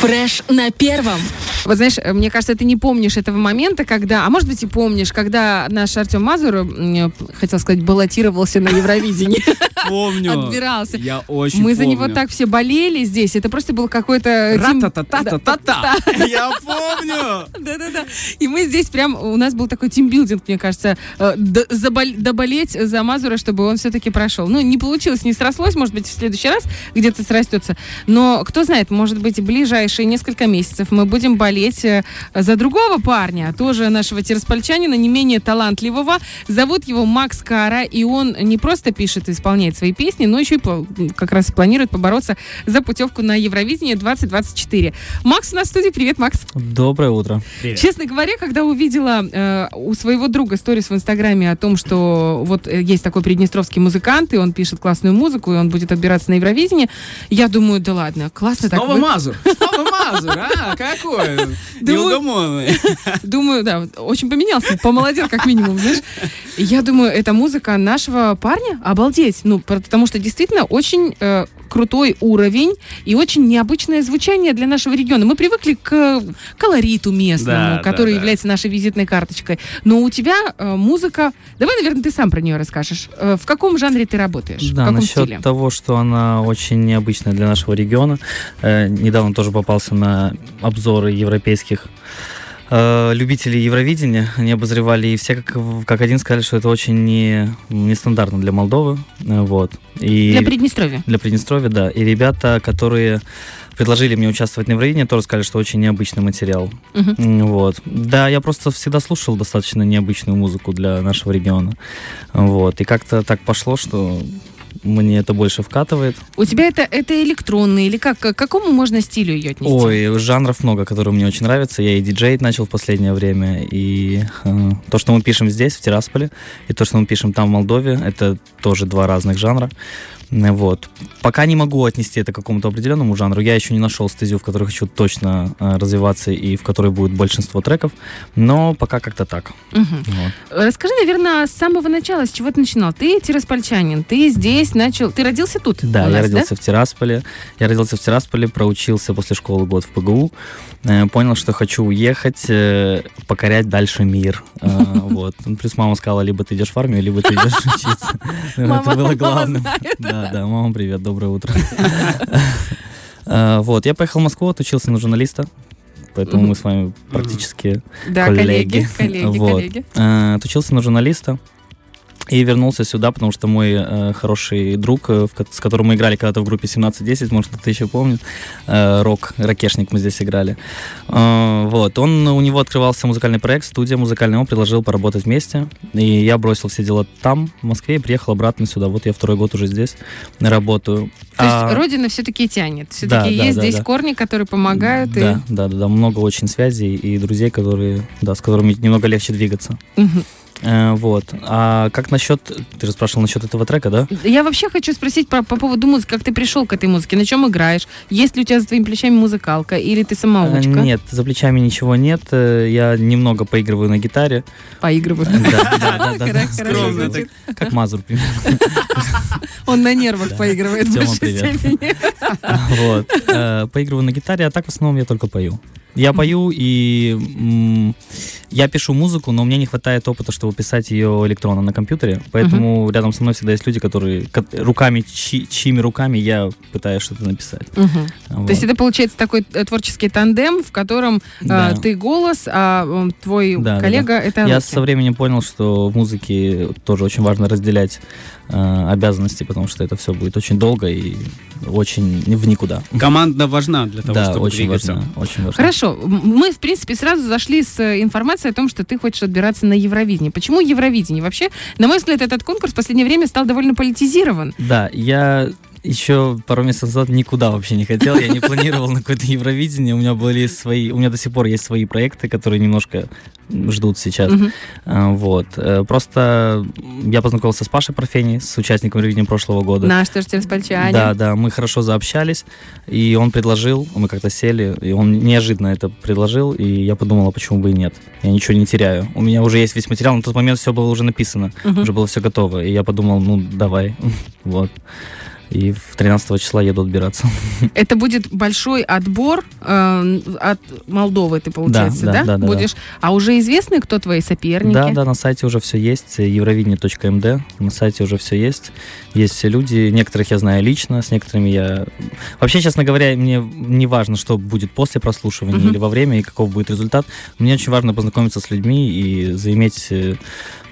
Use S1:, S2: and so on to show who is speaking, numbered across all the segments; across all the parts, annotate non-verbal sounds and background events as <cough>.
S1: Фреш на первом.
S2: Вот знаешь, мне кажется, ты не помнишь этого момента, когда, а может быть и помнишь, когда наш Артем Мазур, хотел сказать, баллотировался на Евровидении. <laughs>
S3: Помню.
S2: Отбирался.
S3: Я очень
S2: Мы за него так все болели здесь. Это просто был какой-то... тим-
S3: Ра-та-та-та-та-та. <laughs> Я помню. <laughs>
S2: Да-да-да. И мы здесь прям, у нас был такой тимбилдинг, мне кажется, э, доболеть за Мазура, чтобы он все-таки прошел. Ну, не получилось, не срослось, может быть, в следующий раз где-то срастется. Но, кто знает, может быть, в ближайшие несколько месяцев мы будем болеть э, за другого парня, тоже нашего тираспольчанина, не менее талантливого. Зовут его Макс Кара, и он не просто пишет и исполняет свои песни, но еще и как раз планирует побороться за путевку на Евровидение 2024. Макс у нас в студии. Привет, Макс.
S4: Доброе утро.
S2: Честно говоря, когда увидела э, у своего друга сторис в Инстаграме о том, что вот э, есть такой приднестровский музыкант, и он пишет классную музыку, и он будет отбираться на Евровидение, я думаю, да ладно, классно так.
S3: Снова
S2: вы-
S3: Мазур. Снова Мазур, а? Какой? <laughs>
S2: Думаю-
S3: Неугомонный. <laughs>
S2: Думаю, да, очень поменялся, помолодел как минимум, знаешь. Я думаю, это музыка нашего парня, обалдеть. Ну, потому что действительно очень э, крутой уровень и очень необычное звучание для нашего региона. Мы привыкли к колориту местному,
S3: Да,
S2: который
S3: да, да.
S2: является нашей визитной карточкой. Но у тебя э, музыка... Давай, наверное, ты сам про нее расскажешь. Э, в каком жанре ты работаешь? в
S4: Да,
S2: каком
S4: насчет
S2: стиле?
S4: того, что она очень необычная для нашего региона. Э, недавно тоже попался на обзоры европейских э, любителей Евровидения. Они обозревали, и все как, как один сказали, что это очень не, нестандартно для Молдовы. Э, вот. И
S2: Для Приднестровья.
S4: для Приднестровья, да. И ребята, которые предложили мне участвовать на Евровидении, тоже сказали, что очень необычный материал. М, Вот. Да, я просто всегда слушал достаточно необычную музыку для нашего региона. Вот. И как-то так пошло, что мне это больше вкатывает.
S2: У тебя это, это электронный или как? К какому можно стилю ее отнести?
S4: Ой, жанров много, которые мне очень нравятся. Я и диджей начал в последнее время. И э, то, что мы пишем здесь, в Тирасполе, и то, что мы пишем там, в Молдове, это тоже два разных жанра. Вот. Пока не могу отнести это к какому-то определенному жанру. Я еще не нашел стезю, в которой хочу точно э, развиваться и в которой будет большинство треков. Но пока как-то так.
S2: Мгм.
S4: Вот.
S2: Расскажи, наверное, с самого начала, с чего ты начинал? Ты тираспольчанин, ты здесь начал... Ты родился тут?
S4: Да,
S2: у
S4: я
S2: нас,
S4: родился в Тирасполе. Я родился в Тирасполе, проучился после школы год в ПГУ. Э, Понял, что хочу уехать, э, покорять дальше мир. Э, <laughs> Вот. Ну, Плюс мама сказала, либо ты идешь в армию, либо ты идешь <laughs> учиться. <laughs> Это было главным. Да, да, мама, привет, доброе утро. Вот, я поехал в Москву, отучился на журналиста. Поэтому мы с вами практически
S2: Да, коллеги,
S4: коллеги.
S2: коллеги, коллеги.
S4: Э, Отучился на журналиста и вернулся сюда, потому что мой э, хороший друг, э, с которым мы играли когда-то в группе 1710, может, кто-то еще помнит, э, рок, ракешник мы здесь играли. Э, вот, он, у него открывался музыкальный проект, студия музыкальная, он предложил поработать вместе, и я бросил все дела там, в Москве, и приехал обратно сюда. Вот я второй год уже здесь работаю.
S2: То есть
S4: А,
S2: родина все-таки тянет.
S4: Да,
S2: Все-таки
S4: да,
S2: есть
S4: да,
S2: здесь
S4: да.
S2: корни, которые помогают. и-
S4: Да, да, да, да, много очень связей и друзей, которые, да, с которыми немного легче двигаться.
S2: Мгм.
S4: Э, вот. А как насчет... Ты же спрашивал насчет этого трека, да?
S2: Я вообще хочу спросить про, по поводу музыки. Как ты пришел к этой музыке? На чем играешь? Есть ли у тебя за твоими плечами музыкалка? Или ты самоучка?
S4: Э, Нет, за плечами ничего нет. Э, Я немного поигрываю на гитаре.
S2: Поигрываю.
S4: Да, да, да. <laughs> Как Мазур, примерно. <laughs>
S2: Он на нервах
S4: Да.
S2: поигрывает в большей степени.
S4: Вот. Э, Поигрываю на гитаре, а так в основном я только пою. Я пою, и я пишу музыку, но мне не хватает опыта, чтобы писать ее электронно на компьютере. Поэтому рядом со мной всегда есть люди, которые ко- руками, чьи- чьими руками я пытаюсь что-то написать.
S2: Мгм.
S4: Вот.
S2: То есть это получается такой э, творческий тандем, в котором э,
S4: Да.
S2: ты голос, а твой
S4: Да, да,
S2: коллега это
S4: Я
S2: руки.
S4: со временем понял, что в музыке тоже очень важно разделять э, обязанности, потому что это все будет очень долго и очень в никуда.
S3: Команда важна для того,
S4: да,
S3: чтобы
S4: очень
S3: двигаться.
S4: важно, очень важно.
S2: Хорошо, мы, в принципе, сразу зашли с э, информацией о том, что ты хочешь отбираться на Евровидение. Почему Евровидение? Вообще, на мой взгляд, этот конкурс в последнее время стал довольно политизирован.
S4: Да, я еще пару месяцев назад никуда вообще не хотел, я не планировал на какое-то Евровидение, у меня были свои, у меня до сих пор есть свои проекты, которые немножко ждут сейчас. А, Вот. Э, Просто я познакомился с Пашей Парфени, с участником Евровидения прошлого года.
S2: Наш тоже Тираспольчанин.
S4: Да, да, мы хорошо заобщались, и он предложил, мы как-то сели, и он неожиданно это предложил, и я подумала, почему бы и нет. Я ничего не теряю. У меня уже есть весь материал, на тот момент все было уже написано,
S2: Мгм.
S4: уже было все готово, и я подумал, ну, давай, <laughs> вот. И в 13 числа еду отбираться. <laughs>
S2: Это будет большой отбор э, от Молдовы, ты, получается,
S4: Да,
S2: да?
S4: да, да, да,
S2: Будешь. А уже известны, кто твои соперники?
S4: Да, да, на сайте уже все есть, евровидение.мд, на сайте уже все есть, есть все люди, некоторых я знаю лично, с некоторыми я... Вообще, честно говоря, мне не важно, что будет после прослушивания
S2: Мгм.
S4: или во время, и каков будет результат. Мне очень важно познакомиться с людьми и заиметь э,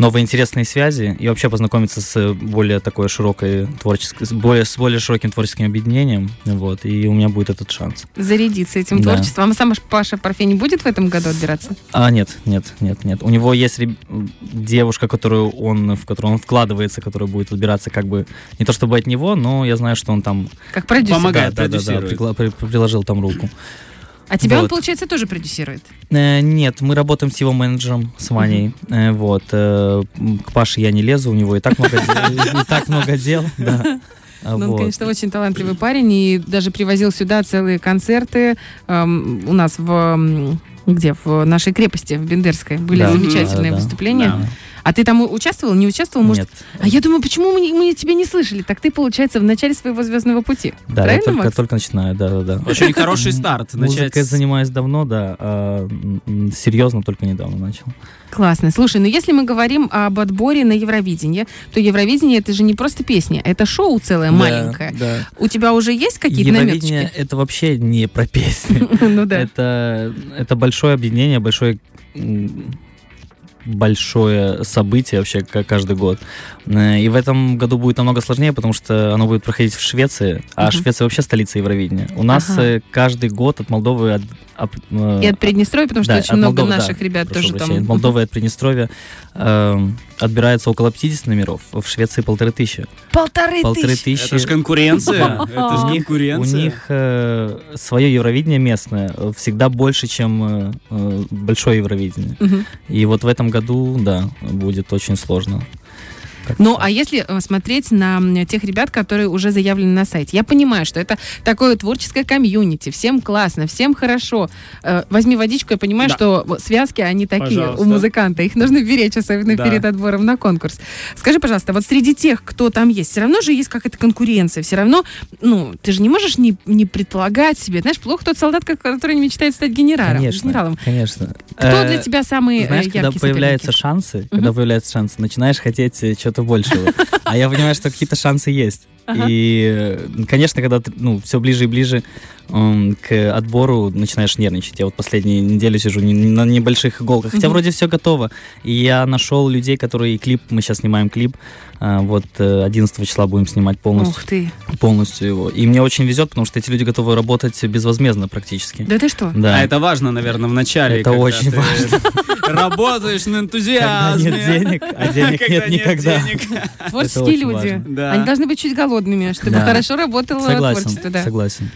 S4: новые интересные связи, и вообще познакомиться с более такой широкой творческой, с более, с более широким творческим объединением, вот, и у меня будет этот шанс.
S2: Зарядиться этим
S4: Да.
S2: творчеством. А сам Паша Парфей не будет в этом году отбираться?
S4: А, нет, нет, нет, нет. У него есть реб- девушка, которую он, в которую он вкладывается, которая будет отбираться как бы не то чтобы от него, но я знаю, что он там
S2: Как продюсер.
S3: Помогает,
S4: да, да, да, да, приложил там руку.
S2: А тебя он,
S4: Вот.
S2: получается, тоже продюсирует?
S4: Э, нет, мы работаем с его менеджером, с Ваней. Э, вот. э, к Паше я не лезу, у него и так много дел. <laughs> И так много дел, да.
S2: Ну, он,
S4: вот.
S2: конечно, очень талантливый парень и даже привозил сюда целые концерты. Эм, у нас в где? В нашей крепости, в Бендерской. Были
S4: Да.
S2: замечательные
S4: да.
S2: выступления.
S3: Да.
S2: А ты там участвовал, не участвовал? Может,
S4: Нет.
S2: А я думаю, почему мы, не- мы тебя не слышали? Так ты, получается, в начале своего звездного пути.
S4: Да, я
S2: Правильно,
S4: только,
S2: Макс?
S4: только начинаю, да, да, да.
S3: Очень хороший старт.
S4: Музыкой занимаюсь давно, да. а, серьезно только недавно начал.
S2: Классно. Слушай, ну если мы говорим об отборе на Евровидение, то Евровидение это же не просто песня, это шоу целое, маленькое.
S4: Да, да.
S2: У тебя уже есть какие-то
S4: Евровидение
S2: наметочки?
S4: это вообще не про песни. <laughs>
S2: Ну да.
S4: Это, большое объединение, большое м, большое событие вообще ка- каждый год. Э, И в этом году будет намного сложнее, потому что оно будет проходить в Швеции, а
S2: Мгм.
S4: Швеция вообще столица Евровидения. У нас э, каждый год от Молдовы от- от, э,
S2: И от Приднестровья, потому что
S4: да,
S2: очень много
S4: Молдовы, да,
S2: наших ребят
S4: прошу
S2: тоже
S4: прощения,
S2: там.
S4: От Молдовы и от Приднестровья э, отбирается около 50 номеров, в Швеции полторы тысячи.
S2: Полторы
S4: Полторы
S2: тысячи.
S4: тысячи.
S3: Это же конкуренция. <laughs> Это же
S4: У них, у
S3: конкуренция.
S4: них э, свое Евровидение местное э, всегда больше, чем э, большое Евровидение. И вот в этом году, да, будет очень сложно. Как-то
S2: Ну,
S4: так.
S2: а если э, смотреть на тех ребят, которые уже заявлены на сайте, я понимаю, что это такое творческое комьюнити, всем классно, всем хорошо. Э, возьми водичку, я понимаю,
S3: Да.
S2: что связки, они такие
S3: Пожалуйста.
S2: у музыканта, их нужно беречь, особенно
S3: Да.
S2: перед отбором на конкурс. Скажи, пожалуйста, вот среди тех, кто там есть, все равно же есть какая-то конкуренция, все равно, ну, ты же не можешь не, не предполагать себе, знаешь, плохо тот солдат, который мечтает стать генералом.
S4: Конечно,
S2: генералом.
S4: конечно.
S2: Кто
S4: Э,
S2: для тебя самые э,
S4: Знаешь, когда появляются шансы, когда появляются шансы, начинаешь хотеть э, чего-то большего. А я понимаю, что какие-то шансы есть.
S2: Ага.
S4: И, э, конечно, когда ты, ну, все ближе и ближе м, к отбору начинаешь нервничать. Я вот последние неделю сижу не- на небольших иголках. Хотя вроде все готово. И я нашел людей, которые клип, мы сейчас снимаем клип, а, вот э, 11 числа будем снимать полностью,
S2: Ух ты.
S4: полностью его. И мне очень везет, потому что эти люди готовы работать безвозмездно практически.
S2: Да ты что?
S4: Да.
S3: А это важно, наверное, в начале.
S4: Это
S3: когда
S4: очень
S3: ты
S4: важно.
S3: Работаешь на
S4: Когда
S3: энтузиазме.
S4: нет денег, а денег
S3: Когда
S4: нет никогда.
S3: денег.
S2: Творческие люди.
S3: Да.
S2: Они должны быть чуть голодными, чтобы
S4: Да.
S2: хорошо работало
S4: Согласен,
S2: творчество. Да.
S4: согласен.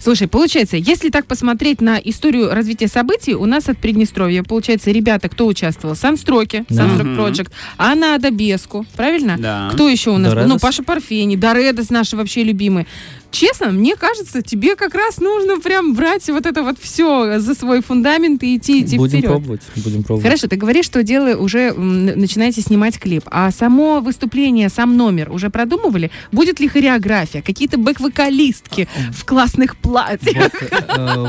S2: Слушай, получается, если так посмотреть на историю развития событий, у нас от Приднестровья, получается, ребята, кто участвовал? Санстройки,
S4: Да.
S2: Санстрок. Project, Анна Адабеску, правильно?
S3: Да.
S2: Кто еще у нас? был? Ну,
S4: Доредос.
S2: Паша Парфени, Доредос наши вообще любимые. Честно, мне кажется, тебе как раз нужно прям брать вот это вот все за свой фундамент и идти, идти
S4: Будем
S2: вперед.
S4: пробовать, будем пробовать.
S2: Хорошо, ты говоришь, что дело уже начинаете снимать клип. А само выступление, сам номер уже продумывали? Будет ли хореография? Какие-то бэк-вокалистки в классных платьях?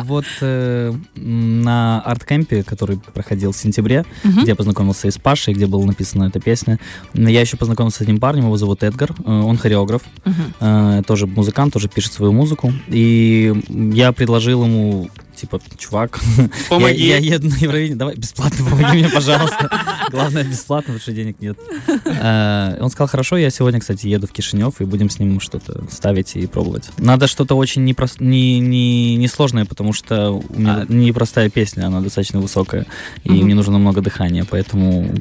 S4: Вот, э, э, м, на арт-кемпе, который проходил в сентябре, где я познакомился и с Пашей, где была написана эта песня, я еще познакомился с одним парнем, его зовут Эдгар, э, он хореограф, э, тоже музыкант, тоже пишет свою музыку, и я предложил ему типа, чувак,
S3: Помоги.
S4: Я, я еду на Евровидение, давай бесплатно помоги мне, пожалуйста. Главное, бесплатно, потому что денег нет. Э, Он сказал, хорошо, я сегодня, кстати, еду в Кишинев, и будем с ним что-то ставить и пробовать. Надо что-то очень непрос- не, не, несложное, потому что у меня
S3: А.
S4: непростая песня, она достаточно высокая, и мне нужно много дыхания, поэтому...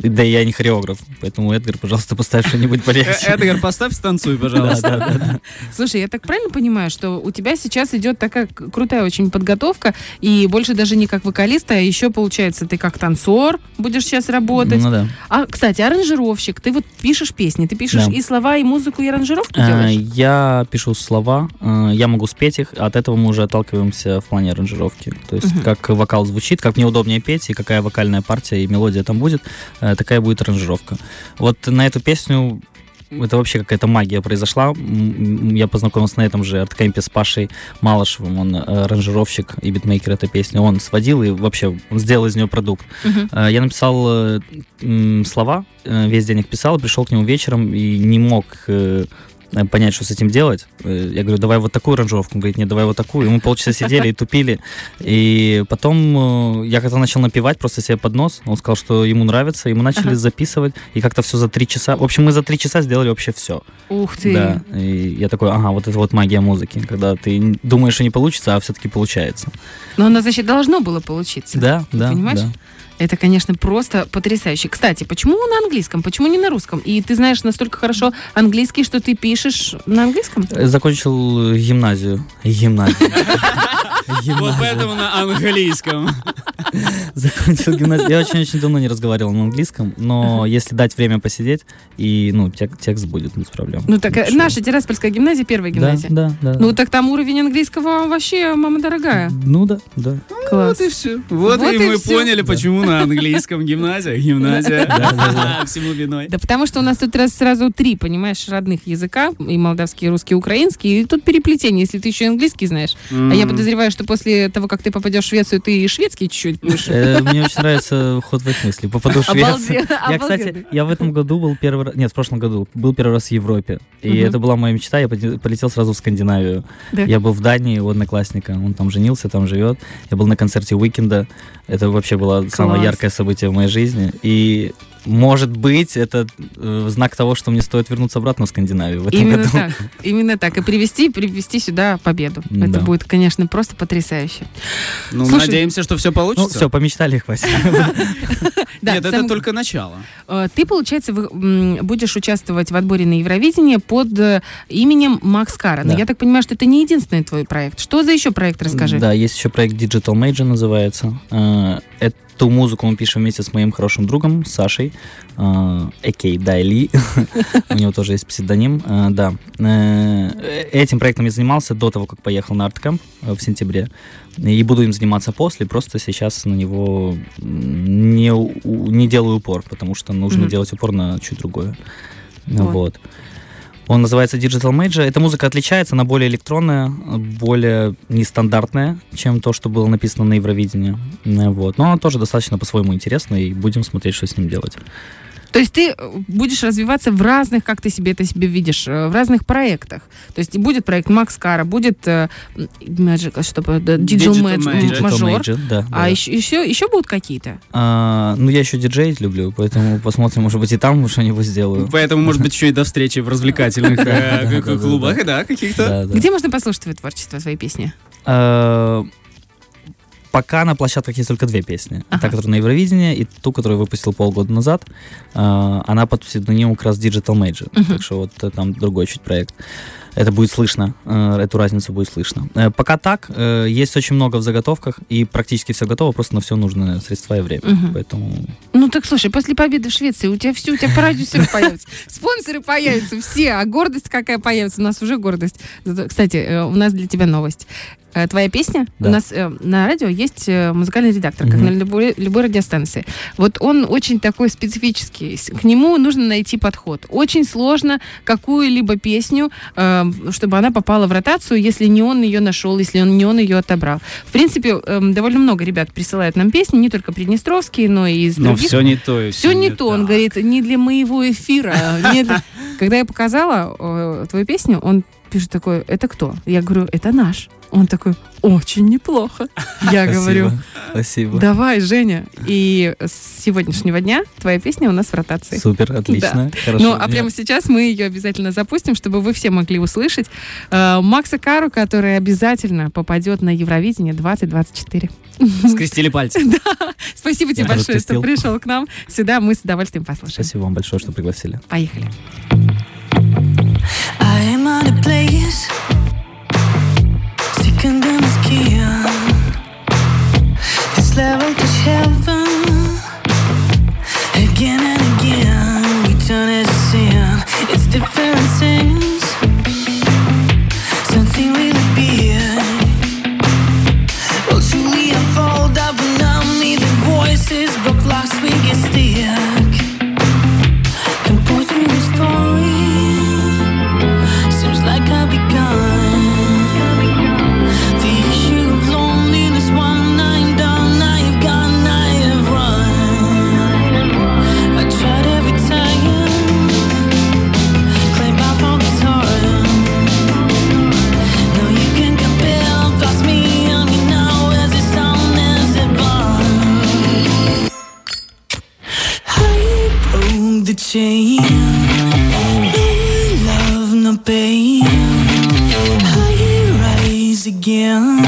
S4: Да и я не хореограф, поэтому, Эдгар, пожалуйста, поставь что-нибудь
S3: Э,
S4: полегче.
S3: Эдгар, поставь станцуй, пожалуйста.
S4: да, да, да.
S2: Слушай, я так правильно понимаю, что у тебя сейчас идет такая крутая очень подготовка, и больше даже не как вокалиста, а еще, получается, ты как танцор будешь сейчас работать.
S4: Ну да.
S2: А, кстати, аранжировщик, ты вот пишешь песни, ты пишешь
S4: Да.
S2: и слова, и музыку, и аранжировку
S4: Э,
S2: делаешь?
S4: Я пишу слова, э, я могу спеть их, от этого мы уже отталкиваемся в плане аранжировки. То есть
S2: Мгм.
S4: как вокал звучит, как мне удобнее петь, и какая вокальная партия и мелодия там будет, э, такая будет аранжировка. Вот на эту песню это вообще какая-то магия произошла. Я познакомился на этом же арткемпе с Пашей Малышевым, он э, аранжировщик и битмейкер этой песни. Он сводил и вообще он сделал из нее продукт. Э, Я написал э, слова, весь день их писал, пришел к нему вечером и не мог понять, что с этим делать. Э, Я говорю, давай вот такую аранжировку. Он говорит, нет, давай вот такую. И мы полчаса сидели и тупили. И потом э, я как-то начал напевать просто себе под нос. Он сказал, что ему нравится, и мы начали
S2: Ага.
S4: записывать. И как-то все за три часа. В общем, мы за три часа сделали вообще все.
S2: Ух ты.
S4: Да. И я такой, ага, вот это вот магия музыки. Когда ты думаешь, что не получится, а все-таки получается.
S2: Но оно, значит, должно было получиться.
S4: Да, да,
S2: понимаешь?
S4: да.
S2: Это, конечно, просто потрясающе. Кстати, почему на английском? Почему не на русском? И ты знаешь настолько хорошо английский, что ты пишешь на английском?
S4: Закончил гимназию. Гимназию. <laughs>
S3: Вот поэтому на английском. <laughs>
S4: Закончил гимназию. Я очень-очень давно не разговаривал на английском, но если дать время посидеть, и, ну, тек- текст будет без проблем.
S2: Ну, так э,
S4: Ничего.
S2: наша Тираспольская гимназия, первая
S4: Да,
S2: гимназия.
S4: да, да.
S2: Ну, так там уровень английского вообще, мама дорогая.
S4: Ну да, да.
S2: Класс.
S3: Вот и все. Вот,
S2: Вот
S3: и,
S2: и
S3: мы
S2: всё.
S3: поняли, почему на английском гимназия. <laughs> Гимназия. <laughs> Всему виной.
S2: Да потому что у нас тут раз сразу три, понимаешь, родных языка, и молдавский, и русский, и украинский, и тут переплетение, если ты еще и английский знаешь. А я подозреваю, что после того, как ты попадешь в Швецию, ты и шведский чуть-чуть будешь.
S4: Э, Мне очень нравится ход в Швецию.
S2: Обалде-
S4: Я, кстати, я в этом году был первый раз, нет, в прошлом году был первый раз в Европе. И это была моя мечта, я полетел сразу в Скандинавию. Я был в Дании у одноклассника, он там женился, там живет. Я был на концерте Уикенда. Это вообще было самое яркое событие в моей жизни. И может быть, это э, знак того, что мне стоит вернуться обратно в Скандинавию в этом
S2: Именно
S4: году.
S2: так. Именно так. И привести, привести сюда победу. Это
S4: Да.
S2: будет, конечно, просто потрясающе.
S3: Ну,
S2: Слушай,
S3: надеемся, что все
S4: Ну,
S3: получится.
S4: все, помечтали, хватит. <laughs>
S3: Нет, это только начало.
S2: Э, Ты, получается, будешь участвовать в отборе на Евровидение под э, именем Макс Кара. Но
S4: Да.
S2: я так понимаю, что это не единственный твой проект. Что за еще проект, расскажи.
S4: Да, есть еще проект Digital Major называется. Э, Эту музыку мы пишем вместе с моим хорошим другом Сашей, э, Экей Дайли. У него тоже есть псевдоним. Э, Да. Э, Этим проектом я занимался до того, как поехал на Арткам в сентябре. И буду им заниматься после, просто сейчас на него не, не делаю упор, потому что нужно делать упор на чуть другое.
S2: Вот.
S4: Он называется Digital Major. Эта музыка отличается, она более электронная, более нестандартная, чем то, что было написано на Евровидении. Вот. Но она тоже достаточно по-своему интересная, и будем смотреть, что с ним делать.
S2: То есть ты э, будешь развиваться в разных, как ты себе это себе видишь, э, в разных проектах. То есть и будет проект Макс Кара, будет э, Magic, что Digital,
S3: Digital Major.
S4: Digital
S2: Major.
S4: Major, да.
S2: А
S4: да.
S2: еще, еще, еще будут какие-то?
S4: А, ну, я еще диджеить люблю, поэтому посмотрим, может быть, и там что-нибудь сделаю.
S3: Поэтому, может быть, еще и до встречи в развлекательных клубах, да, каких-то.
S2: Где можно послушать твое творчество, свои песни?
S4: Пока на площадках есть только две песни.
S2: Ага.
S4: Та, которая на Евровидении, и ту, которую выпустил полгода назад. Э, Она под псевдонимом как раз Digital Major.
S2: Мгм.
S4: Так что вот э, там другой чуть проект. Это будет слышно, э, эту разницу будет слышно. Э, Пока так, э, есть очень много в заготовках, и практически все готово, просто на все нужны средства и время.
S2: Мгм.
S4: Поэтому
S2: Ну так слушай, после победы в Швеции у тебя все, у тебя продюсеры <laughs> появятся, спонсоры появятся, все, а гордость какая появится? У нас уже гордость. Кстати, э, у нас для тебя новость. Э, Твоя песня,
S4: Да.
S2: у нас э, на радио есть э, музыкальный редактор, как
S4: Мгм.
S2: на любой, любой радиостанции. Вот он очень такой специфический. К нему нужно найти подход. Очень сложно какую-либо песню, э, чтобы она попала в ротацию, если не он ее нашел, если он, не он ее отобрал. В принципе, эм, довольно много ребят присылают нам песни, не только приднестровские, но и из
S3: Но
S2: других
S3: все не то. и
S2: все не то. Он говорит, не для моего эфира. не для- <laughs> Когда я показала э, твою песню, он пишет такой, это кто? Я говорю, это наш. Он такой, очень неплохо. Я
S4: спасибо,
S2: говорю,
S4: Спасибо.
S2: давай, Женя. И с сегодняшнего дня твоя песня у нас в ротации.
S4: Супер, отлично. Хорошо.
S2: Ну, а прямо сейчас мы ее обязательно запустим, чтобы вы все могли услышать э, Макса Кару, который обязательно попадет на Евровидение 2024.
S3: Скрестили пальцы. <laughs>
S2: Спасибо тебе
S4: Я
S2: большое, что пришел к нам сюда. Мы с удовольствием послушаем.
S4: Спасибо вам большое, что пригласили.
S2: Поехали.
S5: I am out of place. Heaven. Again and again, we turn it to sin. It's different things.
S3: No love, no pain. I rise again.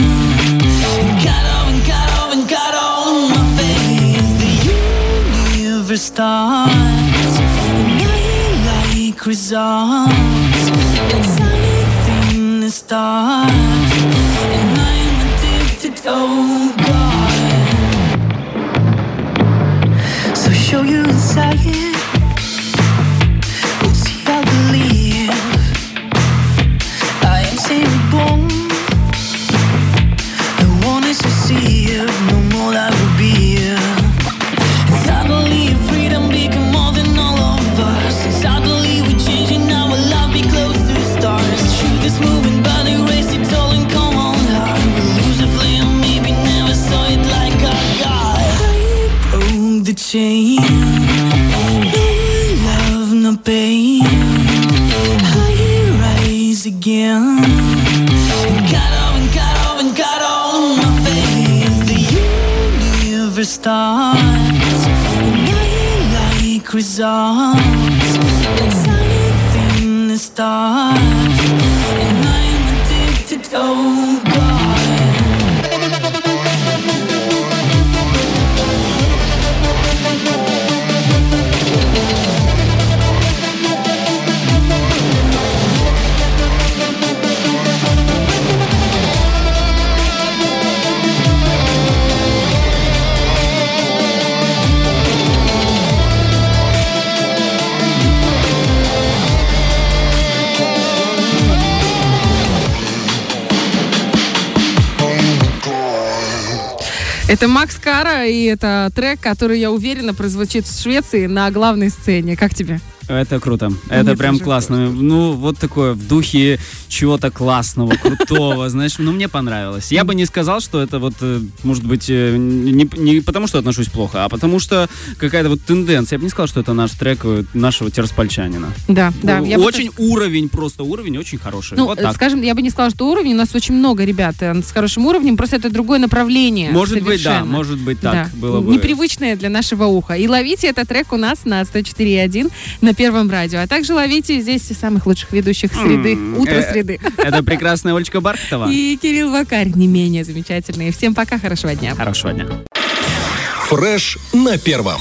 S3: Got off and got off and got on my face. The universe starts. And I like results. It's anything that starts. And I'm addicted, oh God. So show you inside. Again. Got and got and got on my face. The universe starts. Like results. It's anything that starts. And I'm addicted, oh
S2: Это Макс Кара, и это трек, который, я уверена, прозвучит в Швеции на главной сцене. Как тебе?
S6: Это круто. Это
S2: мне
S6: прям классно. Ну, вот такое в духе чего-то классного, крутого, <laughs> знаешь, ну, мне понравилось. Я бы не сказал, что это вот, э, может быть, э, не, не потому, что отношусь плохо, а потому что какая-то вот тенденция. Я бы не сказал, что это наш трек э, нашего Тераспольчанина.
S2: Да, да. я бы
S6: очень уровень, просто уровень очень хороший.
S2: Ну,
S6: вот так.
S2: скажем, я бы не сказала, что уровень. У нас очень много ребят с хорошим уровнем, просто это другое направление.
S6: Может быть, да,
S2: совершенно.
S6: может быть так.
S2: Да.
S6: Было бы.
S2: Непривычное для нашего уха. И ловите этот трек у нас на 104.1 на Первом радио. А также ловите здесь самых лучших ведущих среды,
S6: М,
S2: утро
S6: э,
S2: среды.
S6: Это прекрасная Олечка Бархатова.
S2: И Кирилл Вакарь не менее замечательный. Всем пока, хорошего дня.
S6: Хорошего дня.
S7: Фреш на первом.